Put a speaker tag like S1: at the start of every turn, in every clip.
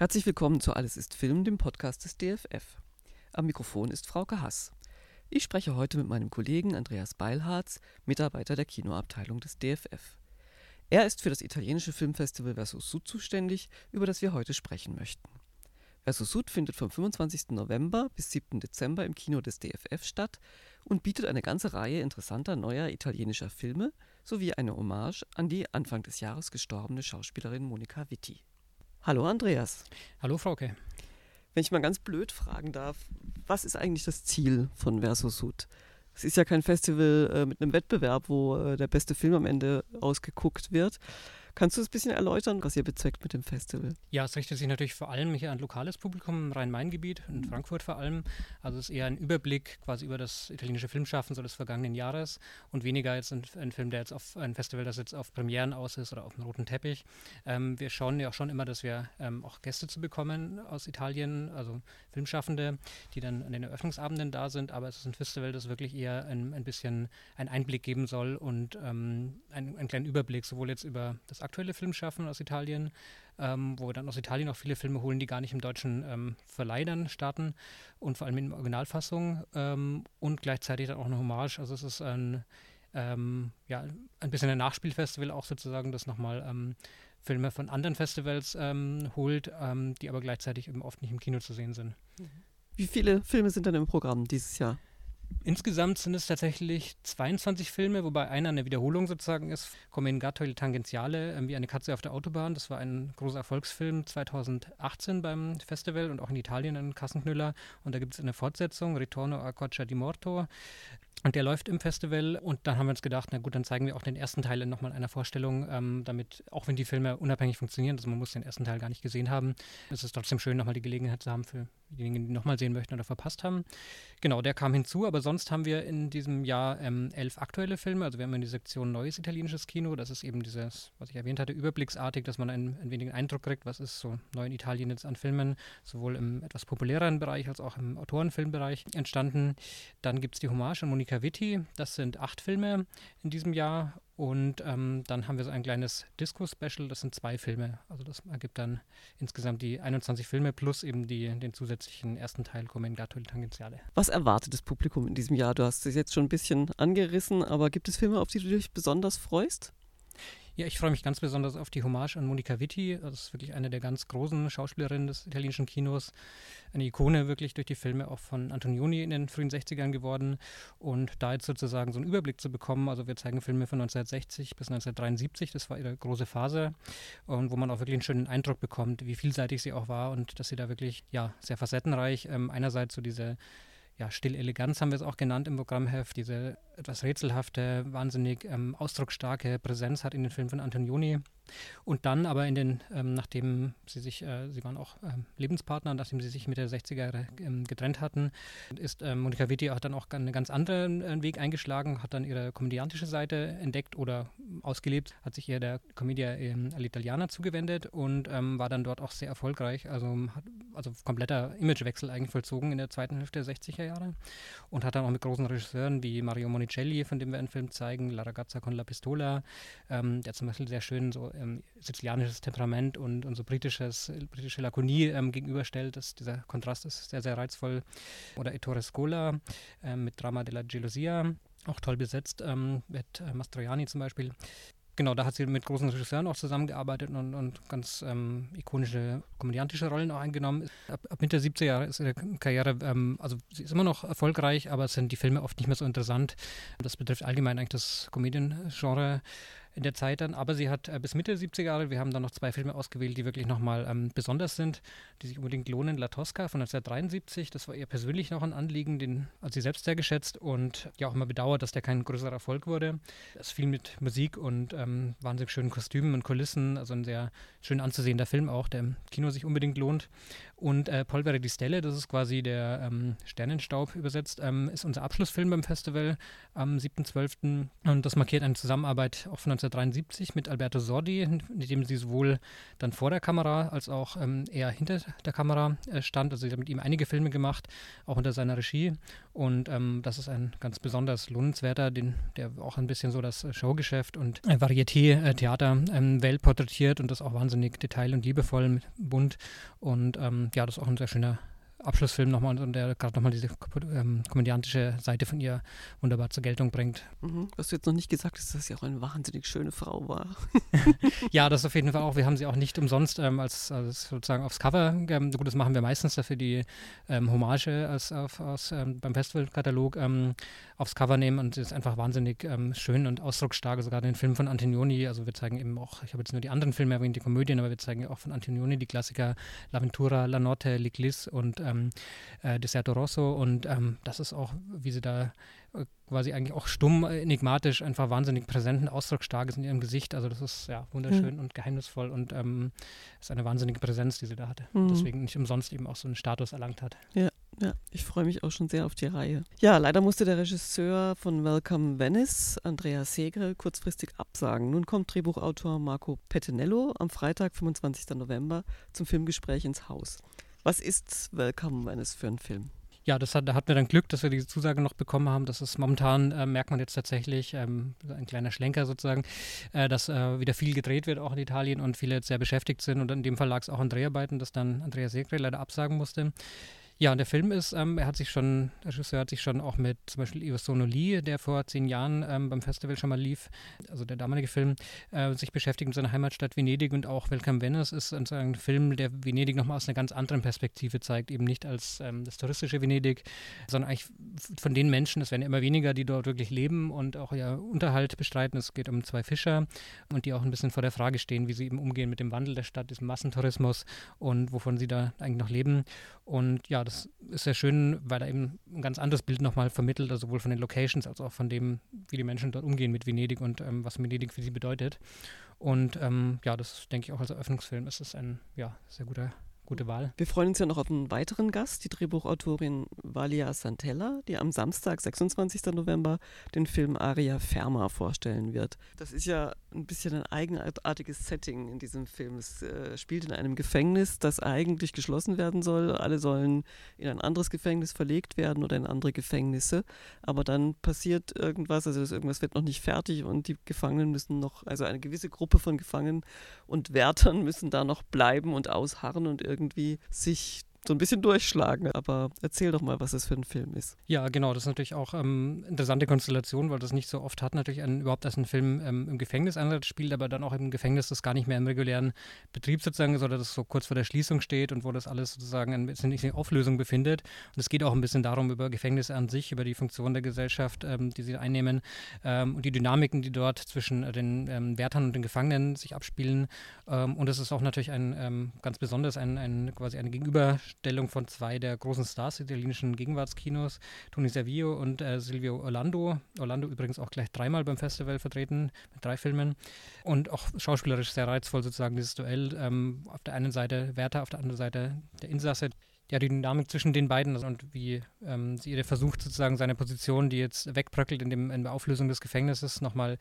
S1: Herzlich willkommen zu Alles ist Film, dem Podcast des DFF. Am Mikrofon ist Frauke Hass. Ich spreche heute mit meinem Kollegen Andreas Beilharz, Mitarbeiter der Kinoabteilung des DFF. Er ist für das italienische Filmfestival Versus Sud zuständig, über das wir heute sprechen möchten. Versus Sud findet vom 25. November bis 7. Dezember im Kino des DFF statt und bietet eine ganze Reihe interessanter neuer italienischer Filme sowie eine Hommage an die Anfang des Jahres gestorbene Schauspielerin Monika Vitti. Hallo Andreas.
S2: Hallo Frauke.
S1: Wenn ich mal ganz blöd fragen darf, was ist eigentlich das Ziel von Verso Sud? Es ist ja kein Festival äh, mit einem Wettbewerb, wo äh, der beste Film am Ende ausgeguckt wird, Kannst du es ein bisschen erläutern, was ihr bezweckt mit dem Festival?
S2: Ja, es richtet sich natürlich vor allem hier an lokales Publikum im Rhein-Main-Gebiet, in Frankfurt vor allem. Also es ist eher ein Überblick quasi über das italienische Filmschaffen so des vergangenen Jahres und weniger jetzt ein, ein Film, der jetzt auf ein Festival, das jetzt auf Premieren aus ist oder auf dem roten Teppich. Ähm, wir schauen ja auch schon immer, dass wir ähm, auch Gäste zu bekommen aus Italien, also Filmschaffende, die dann an den Eröffnungsabenden da sind. Aber es ist ein Festival, das wirklich eher ein, ein bisschen einen Einblick geben soll und ähm, einen, einen kleinen Überblick sowohl jetzt über das aktuelle Filmschaffen aus Italien, ähm, wo wir dann aus Italien auch viele Filme holen, die gar nicht im deutschen ähm, Verleih dann starten und vor allem in Originalfassung ähm, und gleichzeitig dann auch eine Hommage. Also es ist ein, ähm, ja, ein bisschen ein Nachspielfestival auch sozusagen, das nochmal ähm, Filme von anderen Festivals ähm, holt, die aber gleichzeitig eben oft nicht im Kino zu sehen sind.
S1: Wie viele Filme sind dann im Programm dieses Jahr?
S2: Insgesamt sind es tatsächlich 22 Filme, wobei einer eine Wiederholung sozusagen ist. Come in Gatto il Tangenziale, äh, wie eine Katze auf der Autobahn. Das war ein großer Erfolgsfilm 2018 beim Festival und auch in Italien ein Kassenknüller. Und da gibt es eine Fortsetzung, Ritorno a Coccia di Morto. Und der läuft im Festival und dann haben wir uns gedacht, na gut, dann zeigen wir auch den ersten Teil nochmal in einer Vorstellung, ähm, damit, auch wenn die Filme unabhängig funktionieren, also man muss den ersten Teil gar nicht gesehen haben, ist es trotzdem schön, nochmal die Gelegenheit zu haben für diejenigen, die nochmal sehen möchten oder verpasst haben. Genau, der kam hinzu, aber sonst haben wir in diesem Jahr ähm, elf aktuelle Filme, also wir haben in die Sektion Neues italienisches Kino, das ist eben dieses, was ich erwähnt hatte, überblicksartig, dass man einen, ein wenig Eindruck kriegt, was ist so neu in Italien jetzt an Filmen, sowohl im etwas populäreren Bereich als auch im Autorenfilmbereich entstanden. Dann gibt es die Hommage an Monika Monika Vitti. Das sind acht Filme in diesem Jahr. Und ähm, dann haben wir so ein kleines Disco-Special. Das sind zwei Filme. Also das ergibt dann insgesamt die 21 Filme plus eben die, den zusätzlichen ersten Teil il Tangenziale.
S1: Was erwartet das Publikum in diesem Jahr? Du hast es jetzt schon ein bisschen angerissen, aber gibt es Filme, auf die du dich besonders freust?
S2: Ja, ich freue mich ganz besonders auf die Hommage an Monika Vitti. Das ist wirklich eine der ganz großen Schauspielerinnen des italienischen Kinos. Eine Ikone wirklich durch die Filme auch von Antonioni in den frühen 60ern geworden. Und da jetzt sozusagen so einen Überblick zu bekommen, also wir zeigen Filme von 1960 bis 1973, das war ihre große Phase. Und wo man auch wirklich einen schönen Eindruck bekommt, wie vielseitig sie auch war und dass sie da wirklich, ja, sehr facettenreich ähm, einerseits so diese ja, Stilleleganz haben wir es auch genannt im Programmheft, diese etwas rätselhafte, wahnsinnig ähm, ausdrucksstarke Präsenz hat in den Filmen von Antonioni. Und dann aber in den, ähm, nachdem sie sich, äh, sie waren auch ähm, Lebenspartner, nachdem sie sich mit der 60er Jahre ähm, getrennt hatten, ist ähm, Monika Vitti auch dann auch einen ganz anderen äh, Weg eingeschlagen, hat dann ihre komödiantische Seite entdeckt oder ausgelebt, hat sich eher der Commedia ähm, all'Italiana zugewendet und ähm, war dann dort auch sehr erfolgreich, also, hat, also kompletter Imagewechsel eigentlich vollzogen in der zweiten Hälfte der 60er Jahre und hat dann auch mit großen Regisseuren wie Mario Monicelli, von dem wir einen Film zeigen, La ragazza con la pistola, der zum Beispiel sehr schön so ähm, sizilianisches Temperament und, und so britisches, britische Lakonie ähm, gegenüberstellt. Das, dieser Kontrast ist sehr, sehr reizvoll. Oder Ettore Scola ähm, mit Drama della Gelosia, auch toll besetzt, ähm, mit äh, Mastroianni zum Beispiel. Genau, da hat sie mit großen Regisseuren auch zusammengearbeitet und, und ganz ähm, ikonische komödiantische Rollen auch eingenommen. Ab, ab Mitte 70er Jahre ist ihre Karriere, ähm, also sie ist immer noch erfolgreich, aber es sind die Filme oft nicht mehr so interessant. Das betrifft allgemein eigentlich das Komödiengenre in der Zeit dann. Aber sie hat äh, bis Mitte 70er Jahre, wir haben dann noch zwei Filme ausgewählt, die wirklich nochmal ähm, besonders sind, die sich unbedingt lohnen. La Tosca von 1973, das war ihr persönlich noch ein Anliegen, den hat sie selbst sehr geschätzt und ja auch immer bedauert, dass der kein größerer Erfolg wurde. Es viel mit Musik und ähm, wahnsinnig schönen Kostümen und Kulissen, also ein sehr schön anzusehender Film auch, der im Kino sich unbedingt lohnt. Und äh, Polvere di Stelle, das ist quasi der ähm, Sternenstaub übersetzt, ähm, ist unser Abschlussfilm beim Festival am 7.12. Und das markiert eine Zusammenarbeit auch von 19 1973 mit Alberto Sordi, mit dem sie sowohl dann vor der Kamera als auch ähm, eher hinter der Kamera äh, stand. Also sie hat mit ihm einige Filme gemacht, auch unter seiner Regie. Und ähm, das ist ein ganz besonders lohnenswerter, den, der auch ein bisschen so das Showgeschäft und äh, Varieté-Theater ähm, Welt porträtiert und das auch wahnsinnig detail- und liebevoll bunt. Und ähm, ja, das ist auch ein sehr schöner Abschlussfilm nochmal und der gerade nochmal diese ähm, komödiantische Seite von ihr wunderbar zur Geltung bringt.
S1: Mhm. Was du jetzt noch nicht gesagt hast, dass sie auch eine wahnsinnig schöne Frau war.
S2: ja, das auf jeden Fall auch. Wir haben sie auch nicht umsonst ähm, als, als, sozusagen aufs Cover, ähm, gut, das machen wir meistens dafür die ähm, Hommage als, auf, aus, ähm, beim Festivalkatalog ähm, aufs Cover nehmen und sie ist einfach wahnsinnig schön und ausdrucksstark. Sogar den Film von Antonioni, also wir zeigen eben auch, ich habe jetzt nur die anderen Filme erwähnt, die Komödien, aber wir zeigen auch von Antonioni die Klassiker L'Aventura, La Notte, L'Eclisse und ähm, äh, Deserto Rosso und ähm, das ist auch, wie sie da äh, quasi eigentlich auch stumm, äh, enigmatisch, einfach wahnsinnig präsent und ausdrucksstark ist in ihrem Gesicht. Also das ist ja wunderschön mhm. und geheimnisvoll und ähm, ist eine wahnsinnige Präsenz, die sie da hatte. Mhm. Deswegen nicht umsonst eben auch so einen Status erlangt hat.
S1: Ja, ja, ich freue mich auch schon sehr auf die Reihe. Ja, leider musste der Regisseur von Welcome Venice, Andrea Segre, kurzfristig absagen. Nun kommt Drehbuchautor Marco Pettinello am Freitag, 25. November, zum Filmgespräch ins Haus. Was ist Welcome Venice für ein Film?
S2: ja, das hat, da hatten wir dann Glück, dass wir diese Zusage noch bekommen haben. Das ist momentan, äh, merkt man jetzt tatsächlich, ähm, ein kleiner Schlenker sozusagen, äh, dass äh, wieder viel gedreht wird, auch in Italien und viele jetzt sehr beschäftigt sind. Und in dem Fall lag es auch an Dreharbeiten, dass dann Andrea Segre leider absagen musste. Ja, und der Film ist, ähm, er hat sich schon, der Regisseur hat sich schon auch mit zum Beispiel Ivo Sonoli, der vor zehn Jahren ähm, beim Festival schon mal lief, also der damalige Film, äh, sich beschäftigt mit seiner Heimatstadt Venedig und auch Welcome Venice ist ein Film, der Venedig nochmal aus einer ganz anderen Perspektive zeigt, eben nicht als ähm, das touristische Venedig, sondern eigentlich von den Menschen, es werden immer weniger, die dort wirklich leben und auch ihr Unterhalt bestreiten. Es geht um zwei Fischer und die auch ein bisschen vor der Frage stehen, wie sie eben umgehen mit dem Wandel der Stadt, diesem Massentourismus und wovon sie da eigentlich noch leben. Und ja, das ist sehr schön, weil er eben ein ganz anderes Bild nochmal vermittelt, also sowohl von den Locations als auch von dem, wie die Menschen dort umgehen mit Venedig und ähm, was Venedig für sie bedeutet. Und ähm, ja, das denke ich auch als Eröffnungsfilm ist es ein ja, sehr guter Gute Wahl.
S1: Wir freuen uns ja noch auf einen weiteren Gast, die Drehbuchautorin Valia Santella, die am Samstag, 26. November, den Film Aria Ferma vorstellen wird. Das ist ja ein bisschen ein eigenartiges Setting in diesem Film. Es äh, spielt in einem Gefängnis, das eigentlich geschlossen werden soll. Alle sollen in ein anderes Gefängnis verlegt werden oder in andere Gefängnisse. Aber dann passiert irgendwas, also irgendwas wird noch nicht fertig und die Gefangenen müssen noch, also eine gewisse Gruppe von Gefangenen und Wärtern müssen da noch bleiben und ausharren und irgendwie sich so ein bisschen durchschlagen. Aber erzähl doch mal, was das für ein Film ist.
S2: Ja, genau. Das ist natürlich auch ähm, interessante Konstellation, weil das nicht so oft hat. Natürlich ein, überhaupt, dass ein Film ähm, im Gefängnis Einsatz spielt, aber dann auch im Gefängnis, das gar nicht mehr im regulären Betrieb sozusagen, sondern das so kurz vor der Schließung steht und wo das alles sozusagen ein bisschen in Auflösung befindet. Und es geht auch ein bisschen darum, über Gefängnisse an sich, über die Funktion der Gesellschaft, ähm, die sie einnehmen ähm, und die Dynamiken, die dort zwischen den ähm, Wärtern und den Gefangenen sich abspielen. Ähm, und es ist auch natürlich ein ganz besonders ein, ein quasi eine Gegenüber Stellung von zwei der großen Stars italienischen Gegenwartskinos, Tony Servio und äh, Silvio Orlando. Orlando übrigens auch gleich dreimal beim Festival vertreten mit drei Filmen und auch schauspielerisch sehr reizvoll sozusagen dieses Duell. Ähm, auf der einen Seite Werther, auf der anderen Seite der Insasse ja, die Dynamik zwischen den beiden und wie ähm, sie versucht, sozusagen seine Position, die jetzt wegbröckelt in, dem, in der Auflösung des Gefängnisses, nochmal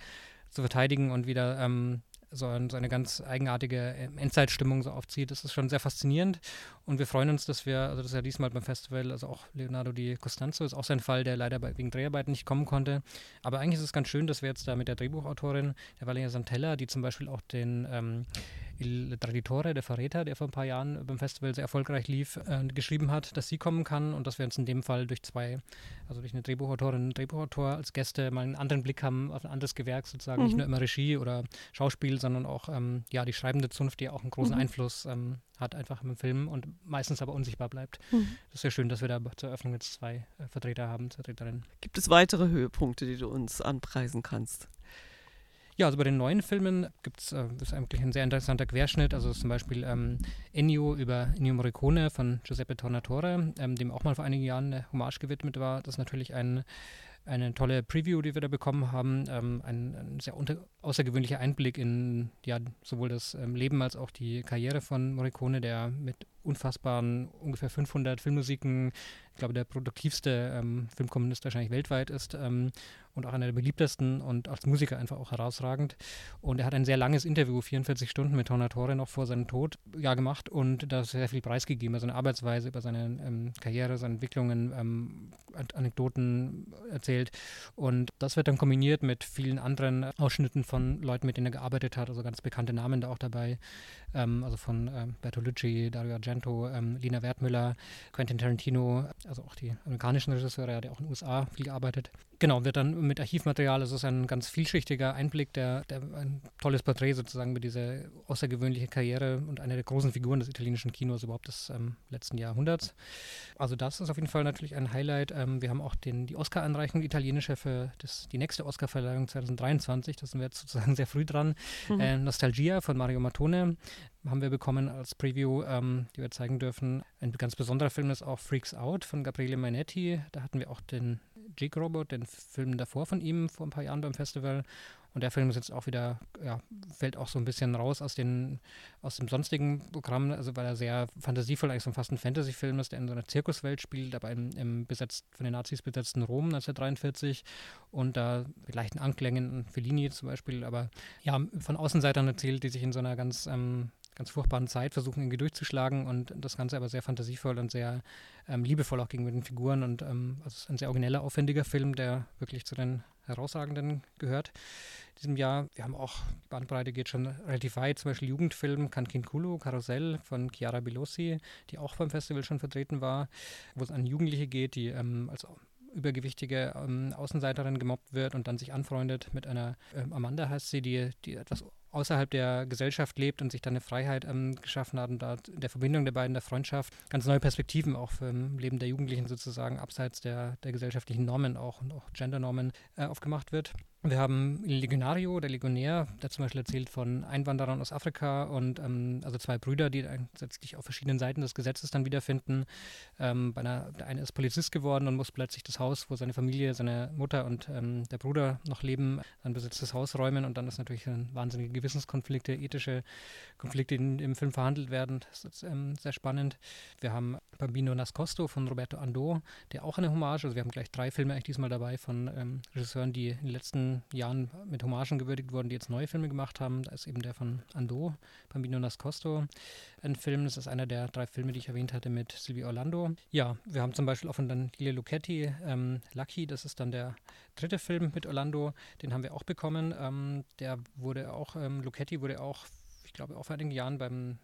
S2: zu verteidigen und wieder ähm, so, ein, so, eine ganz eigenartige ähm, Endzeitstimmung so aufzieht. Das ist schon sehr faszinierend und wir freuen uns, dass wir, also das ist ja diesmal beim Festival, also auch Leonardo Di Costanzo ist auch sein Fall, der leider bei, wegen Dreharbeiten nicht kommen konnte. Aber eigentlich ist es ganz schön, dass wir jetzt da mit der Drehbuchautorin, der Valeria Santella, die zum Beispiel auch den ähm, Il Traditore, der Verräter, der vor ein paar Jahren beim Festival sehr erfolgreich lief, äh, geschrieben hat, dass sie kommen kann und dass wir uns in dem Fall durch zwei, also durch eine Drehbuchautorin und einen Drehbuchautor als Gäste mal einen anderen Blick haben auf ein anderes Gewerk sozusagen, mhm. nicht nur immer Regie oder Schauspiel, sondern auch ähm, ja, die schreibende Zunft, die auch einen großen mhm. Einfluss ähm, hat einfach im Film und meistens aber unsichtbar bleibt. Mhm. Das ist sehr schön, dass wir da zur Eröffnung jetzt zwei äh, Vertreter haben, Vertreterinnen.
S1: Gibt es weitere Höhepunkte, die du uns anpreisen kannst?
S2: Ja, also bei den neuen Filmen gibt es, äh, ist eigentlich ein sehr interessanter Querschnitt. Also zum Beispiel ähm, Ennio über Ennio Morricone von Giuseppe Tornatore, ähm, dem auch mal vor einigen Jahren eine Hommage gewidmet war. Das ist natürlich ein eine tolle Preview, die wir da bekommen haben. Ähm, ein, ein, sehr außergewöhnlicher Einblick in ja, sowohl das ähm, Leben als auch die Karriere von Morricone, der mit unfassbaren ungefähr 500 Filmmusiken glaube, der produktivste ähm, Filmkommunist wahrscheinlich weltweit ist. Ähm, und auch einer der beliebtesten und als Musiker einfach auch herausragend. Und er hat ein sehr langes Interview, 44 Stunden mit Tornatore noch vor seinem Tod, ja gemacht und da sehr viel preisgegeben, über seine Arbeitsweise, über seine ähm, Karriere, seine Entwicklungen, ähm, Anekdoten erzählt. Und das wird dann kombiniert mit vielen anderen Ausschnitten von Leuten, mit denen er gearbeitet hat, also ganz bekannte Namen da auch dabei, ähm, also von ähm, Bertolucci, Dario Argento, ähm, Lina Wertmüller, Quentin Tarantino, also auch die amerikanischen Regisseure, hat ja auch in den USA viel gearbeitet. Genau, wird dann mit Archivmaterial, es ist ein ganz vielschichtiger Einblick, der, der ein tolles Porträt sozusagen über diese außergewöhnliche Karriere und eine der großen Figuren des italienischen Kinos überhaupt des ähm, letzten Jahrhunderts. Also das ist auf jeden Fall natürlich ein Highlight. Ähm, wir haben auch den, die Oscar-Anreichung italienische für das, die nächste Oscar-Verleihung 2023, da sind wir jetzt sozusagen sehr früh dran. Mhm. Äh, Nostalgia von Mario Mattone haben wir bekommen als Preview, ähm, die wir zeigen dürfen. Ein ganz besonderer Film ist auch Freaks Out von Gabriele Mainetti. Da hatten wir auch den Jig Robot, den Film davor von ihm, vor ein paar Jahren beim Festival. Und der Film ist jetzt auch wieder, ja, fällt auch so ein bisschen raus aus, den, aus dem sonstigen Programm, also weil er sehr fantasievoll, eigentlich so fast ein Fantasy-Film ist, der in so einer Zirkuswelt spielt, aber im, im besetzt, von den Nazis besetzten Rom 1943 und da mit leichten Anklängen, Fellini zum Beispiel, aber ja, von Außenseitern erzählt, die sich in so einer ganz ähm, ganz furchtbaren Zeit versuchen, irgendwie durchzuschlagen und das Ganze aber sehr fantasievoll und sehr ähm, liebevoll auch gegenüber den Figuren und ähm, also es ist ein sehr origineller, aufwendiger Film, der wirklich zu den herausragenden gehört. In diesem Jahr, wir haben auch, die Bandbreite geht schon relativ weit, zum Beispiel Jugendfilm Canquinculu, Karussell von Chiara Bilossi, die auch beim Festival schon vertreten war, wo es an Jugendliche geht, die ähm, als übergewichtige ähm, Außenseiterin gemobbt wird und dann sich anfreundet mit einer, ähm, Amanda heißt sie, die, die etwas außerhalb der Gesellschaft lebt und sich dann eine Freiheit ähm, geschaffen hat und da der Verbindung der beiden, der Freundschaft, ganz neue Perspektiven auch für das Leben der Jugendlichen sozusagen, abseits der, der gesellschaftlichen Normen auch und auch Gendernormen äh, aufgemacht wird. Wir haben Legionario, der Legionär, der zum Beispiel erzählt von Einwanderern aus Afrika und ähm, also zwei Brüder, die sich auf verschiedenen Seiten des Gesetzes dann wiederfinden. Ähm, einer, der eine ist Polizist geworden und muss plötzlich das Haus, wo seine Familie, seine Mutter und ähm, der Bruder noch leben, ein besetztes Haus räumen und dann ist natürlich ein wahnsinnige Gewissenskonflikte, ethische Konflikte in, im Film verhandelt werden. Das ist ähm, sehr spannend. Wir haben Bambino Nascosto von Roberto Ando, der auch eine Hommage, also wir haben gleich drei Filme eigentlich diesmal dabei von ähm, Regisseuren, die in den letzten Jahren mit Hommagen gewürdigt wurden, die jetzt neue Filme gemacht haben. Da ist eben der von Ando, Bambino Nascosto, ein Film. Das ist einer der drei Filme, die ich erwähnt hatte mit Silvio Orlando. Ja, wir haben zum Beispiel auch von Daniele Lucchetti ähm, Lucky, das ist dann der dritte Film mit Orlando, den haben wir auch bekommen. Ähm, der wurde auch, ähm, Lucchetti wurde auch, ich glaube, auch vor einigen Jahren beim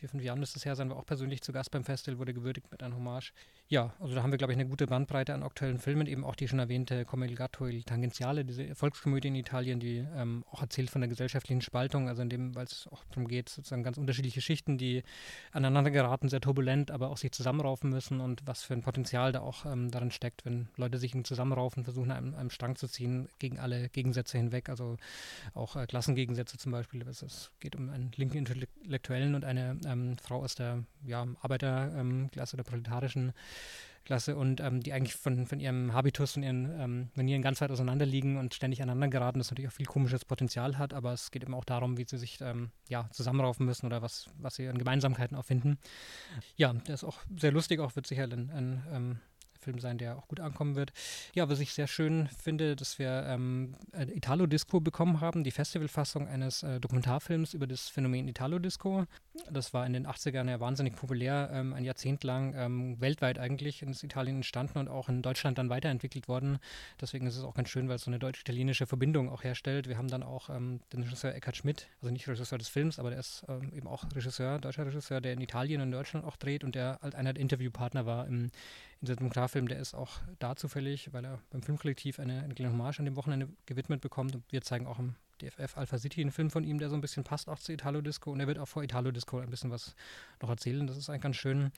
S2: vier, fünf Jahren müsste es her sein, war auch persönlich zu Gast beim Festival, wurde gewürdigt mit einer Hommage. Ja, also da haben wir, glaube ich, eine gute Bandbreite an aktuellen Filmen, eben auch die schon erwähnte Come il gatto il tangenziale, diese Erfolgskomödie in Italien, die ähm, auch erzählt von der gesellschaftlichen Spaltung, also in dem, weil es auch darum geht, sozusagen ganz unterschiedliche Schichten, die aneinander geraten, sehr turbulent, aber auch sich zusammenraufen müssen und was für ein Potenzial da auch ähm, darin steckt, wenn Leute sich zusammenraufen, versuchen, einem, einem Strang zu ziehen, gegen alle Gegensätze hinweg, also auch äh, Klassengegensätze zum Beispiel. Es geht um einen linken Intellektuellen und eine ähm, Frau aus der ja, Arbeiterklasse oder proletarischen Klasse und ähm, die eigentlich von, von ihrem Habitus und ihren ähm, Manieren ganz weit auseinander liegen und ständig aneinander geraten, das natürlich auch viel komisches Potenzial hat, aber es geht eben auch darum, wie sie sich ähm, ja, zusammenraufen müssen oder was, was sie an Gemeinsamkeiten auch finden. Ja, der ist auch sehr lustig, auch wird sicher ein, ein ähm, Film sein, der auch gut ankommen wird. Ja, was ich sehr schön finde, dass wir ähm, Italo Disco bekommen haben, die Festivalfassung eines äh, Dokumentarfilms über das Phänomen Italo Disco. Das war in den 80ern ja wahnsinnig populär, ähm, ein Jahrzehnt lang ähm, weltweit eigentlich in Italien entstanden und auch in Deutschland dann weiterentwickelt worden. Deswegen ist es auch ganz schön, weil es so eine deutsch-italienische Verbindung auch herstellt. Wir haben dann auch ähm, den Regisseur Eckhard Schmidt, also nicht Regisseur des Films, aber der ist ähm, eben auch Regisseur, deutscher Regisseur, der in Italien und in Deutschland auch dreht und der halt einer der Interviewpartner war im in diesem Dokumentarfilm, der ist auch da zufällig, weil er beim Filmkollektiv eine, eine kleine Hommage an dem Wochenende gewidmet bekommt. Und wir zeigen auch im DFF Alpha City einen Film von ihm, der so ein bisschen passt auch zu Italo Disco. Und er wird auch vor Italo Disco ein bisschen was noch erzählen. Das ist eigentlich ganz schön.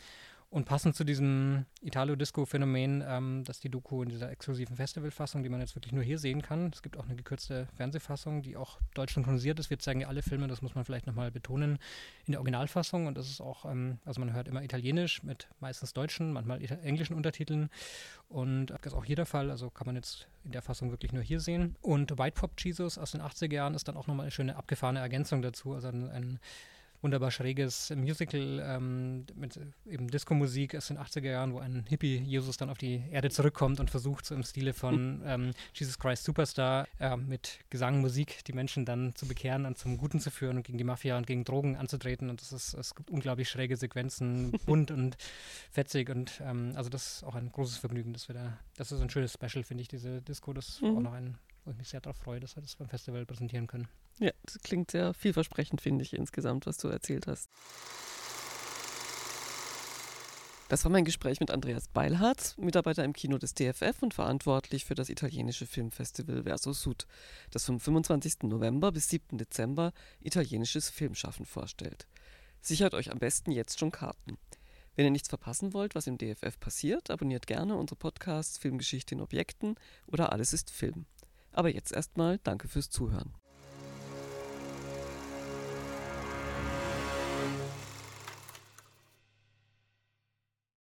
S2: Und passend zu diesem Italo-Disco-Phänomen, ähm, dass die Doku in dieser exklusiven Festivalfassung, die man jetzt wirklich nur hier sehen kann, es gibt auch eine gekürzte Fernsehfassung, die auch deutsch synchronisiert ist. Wir zeigen ja alle Filme, das muss man vielleicht nochmal betonen, in der Originalfassung. Und das ist auch, ähm, also man hört immer Italienisch mit meistens deutschen, manchmal englischen Untertiteln. Und das ist auch hier der Fall, also kann man jetzt in der Fassung wirklich nur hier sehen. Und White Pop Jesus aus den 80er Jahren ist dann auch nochmal eine schöne abgefahrene Ergänzung dazu, also ein, ein wunderbar schräges Musical ähm, mit eben Disco-Musik aus den 80er Jahren, wo ein Hippie-Jesus dann auf die Erde zurückkommt und versucht, so im Stile von mhm. ähm, Jesus Christ Superstar äh, mit Gesang, Musik die Menschen dann zu bekehren und zum Guten zu führen und gegen die Mafia und gegen Drogen anzutreten. Und das ist, es gibt unglaublich schräge Sequenzen, bunt und fetzig. Und ähm, also das ist auch ein großes Vergnügen, dass wir da, das ist ein schönes Special, finde ich, diese Disco. Das mhm. auch noch ein, wo ich mich sehr darauf freue, dass wir das beim Festival präsentieren können.
S1: Ja, das klingt sehr vielversprechend, finde ich, insgesamt, was du erzählt hast. Das war mein Gespräch mit Andreas Beilhardt, Mitarbeiter im Kino des DFF und verantwortlich für das italienische Filmfestival Verso Sud, das vom 25. November bis 7. Dezember italienisches Filmschaffen vorstellt. Sichert euch am besten jetzt schon Karten. Wenn ihr nichts verpassen wollt, was im DFF passiert, abonniert gerne unsere Podcasts Filmgeschichte in Objekten oder Alles ist Film. Aber jetzt erstmal danke fürs Zuhören.